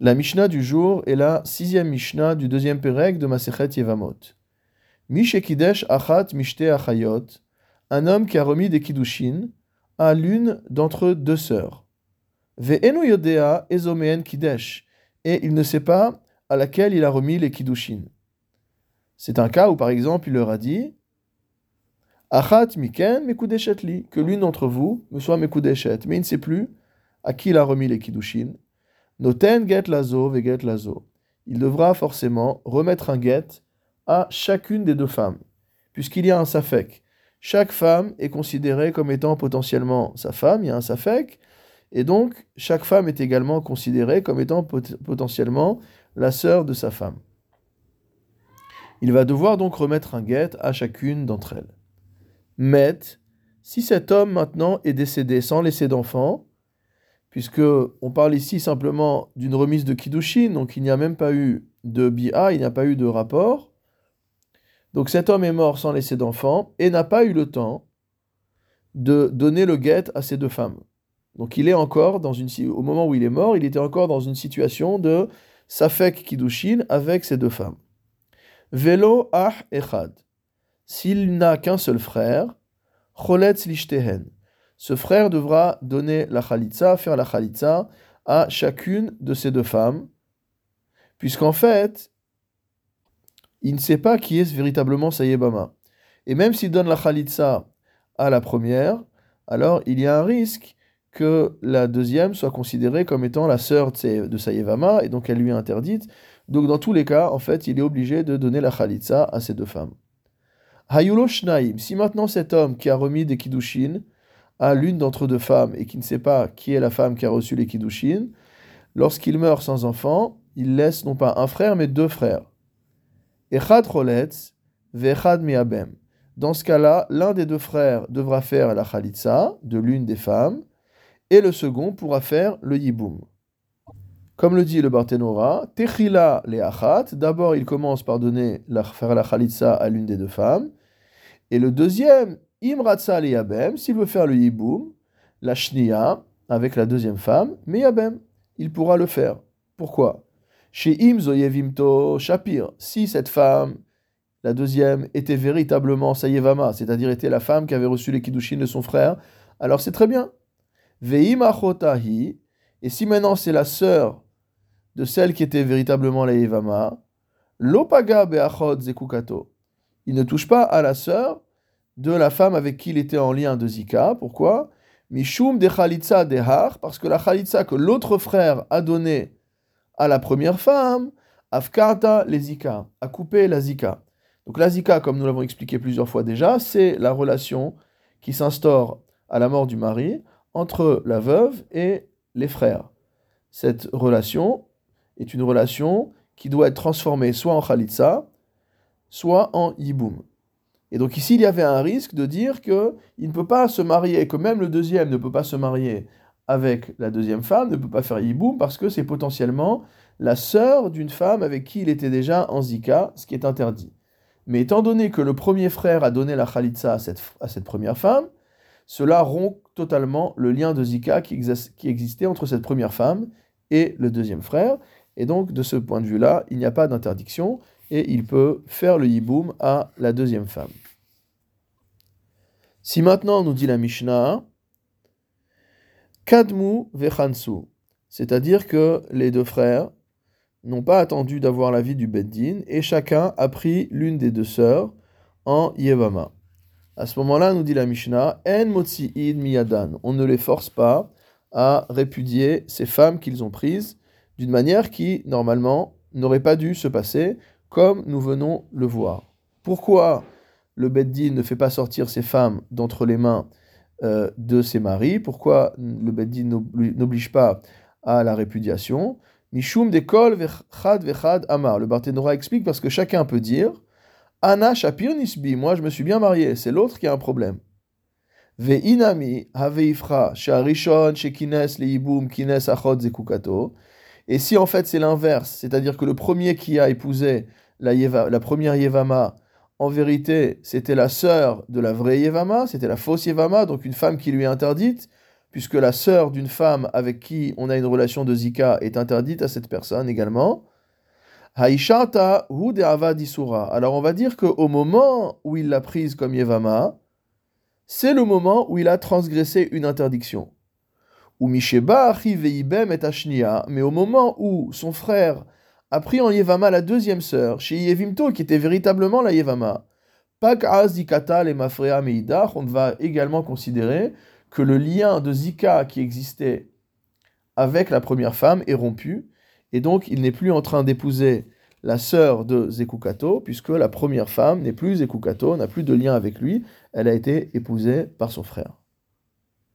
La Mishnah du jour est la sixième Mishnah du deuxième Pérec de Masechet Yevamot. Mishekidesh achat mishte achayot, un homme qui a remis des kiddushin à l'une d'entre deux sœurs. Ve'enu yodea ezomeen kidesh, et il ne sait pas à laquelle il a remis les kiddushin. C'est un cas où, par exemple, il leur a dit Achat miken mekudeshet que l'une d'entre vous me soit mekudeshet, mais il ne sait plus à qui il a remis les kiddushin. Noten get lazo ve get lazo. Il devra forcément remettre un get à chacune des deux femmes, puisqu'il y a un safek. Chaque femme est considérée comme étant potentiellement sa femme, il y a un safek, et donc chaque femme est également considérée comme étant potentiellement la sœur de sa femme. Il va devoir donc remettre un get à chacune d'entre elles. Mais, si cet homme maintenant est décédé sans laisser d'enfant, puisque on parle ici simplement d'une remise de Kiddushin, donc il n'y a même pas eu de BA, il n'y a pas eu de rapport. Donc cet homme est mort sans laisser d'enfant et n'a pas eu le temps de donner le guet à ses deux femmes. Donc il est encore au moment où il est mort, il était encore dans une situation de safek kiddushin avec ses deux femmes. Velo ah echad. S'il n'a qu'un seul frère, choletz lishtehen ce frère devra donner la khalitza, faire la khalitza à chacune de ces deux femmes, puisqu'en fait, il ne sait pas qui est véritablement Sayebama. Et même s'il donne la khalitza à la première, alors il y a un risque que la deuxième soit considérée comme étant la sœur de Sayevama, et donc elle lui est interdite. Donc dans tous les cas, en fait, il est obligé de donner la khalitza à ces deux femmes. Hayulo Shnaim, si maintenant cet homme qui a remis des kiddushin, à l'une d'entre deux femmes et qui ne sait pas qui est la femme qui a reçu les kiddushin, lorsqu'il meurt sans enfant, il laisse non pas un frère mais deux frères. Echad roletz, vechad miabem. Dans ce cas-là, l'un des deux frères devra faire la khalitsa de l'une des femmes et le second pourra faire le yiboum. Comme le dit le Barthénora, Techila le achat, d'abord il commence par donner la, faire la khalitsa à l'une des deux femmes, et le deuxième, Imratsa yabem, s'il veut faire le yiboum, la shnia, avec la deuxième femme, mais il pourra le faire. Pourquoi? Chez Imzo yevimto shapir, si cette femme, la deuxième, était véritablement sayevama, c'est-à-dire était la femme qui avait reçu les kiddushin de son frère, alors c'est très bien. Veim achotahi, et si maintenant c'est la sœur de celle qui était véritablement la yevama, lopaga beachot zekukato, il ne touche pas à la sœur de la femme avec qui il était en lien de Zika. Pourquoi? Mishum de Khalitsa dehar, parce que la Khalitsa que l'autre frère a donnée à la première femme, Afkarta les Zika, a coupé la Zika. Donc la Zika, comme nous l'avons expliqué plusieurs fois déjà, c'est la relation qui s'instaure à la mort du mari entre la veuve et les frères. Cette relation est une relation qui doit être transformée soit en Khalitsa, soit en Yiboum. Et donc ici, il y avait un risque de dire qu'il ne peut pas se marier, que même le deuxième ne peut pas se marier avec la deuxième femme, ne peut pas faire yiboum, parce que c'est potentiellement la sœur d'une femme avec qui il était déjà en zika, ce qui est interdit. Mais étant donné que le premier frère a donné la khalitsa à cette, première femme, cela rompt totalement le lien de zika qui existait entre cette première femme et le deuxième frère. Et donc, de ce point de vue-là, il n'y a pas d'interdiction et il peut faire le yiboum à la deuxième femme. Si maintenant, nous dit la Mishnah, Kadmu vechansu, c'est-à-dire que les deux frères n'ont pas attendu d'avoir la vie du Beddin et chacun a pris l'une des deux sœurs en Yevama. À ce moment-là, nous dit la Mishnah, En miyadan, on ne les force pas à répudier ces femmes qu'ils ont prises d'une manière qui, normalement, n'aurait pas dû se passer, comme nous venons le voir. Pourquoi le Beddin ne fait pas sortir ses femmes d'entre les mains euh, de ses maris? Pourquoi le Beddin n'oblige pas à la répudiation? Mishum dekol vechad vechad amar. Le Barthénora explique parce que chacun peut dire Anna shapir nisbi, moi je me suis bien marié, c'est l'autre qui a un problème. Sharishon shekines kines. Et si en fait c'est l'inverse, c'est-à-dire que le premier qui a épousé la, première Yevama, en vérité c'était la sœur de la vraie Yevama, c'était la fausse Yevama, donc une femme qui lui est interdite, puisque la sœur d'une femme avec qui on a une relation de zika est interdite à cette personne également. Haishata hu. Alors on va dire qu'au moment où il l'a prise comme Yevama, c'est le moment où il a transgressé une interdiction. Ou Misheba et mais au moment où son frère a pris en Yevama la deuxième sœur, chez Yevimto, qui était véritablement la Yevama, Pak Zikata le Mafrea Meidach, on va également considérer que le lien de Zika qui existait avec la première femme est rompu, et donc il n'est plus en train d'épouser la sœur de Zekukato, puisque la première femme n'est plus Zekukato, n'a plus de lien avec lui, elle a été épousée par son frère.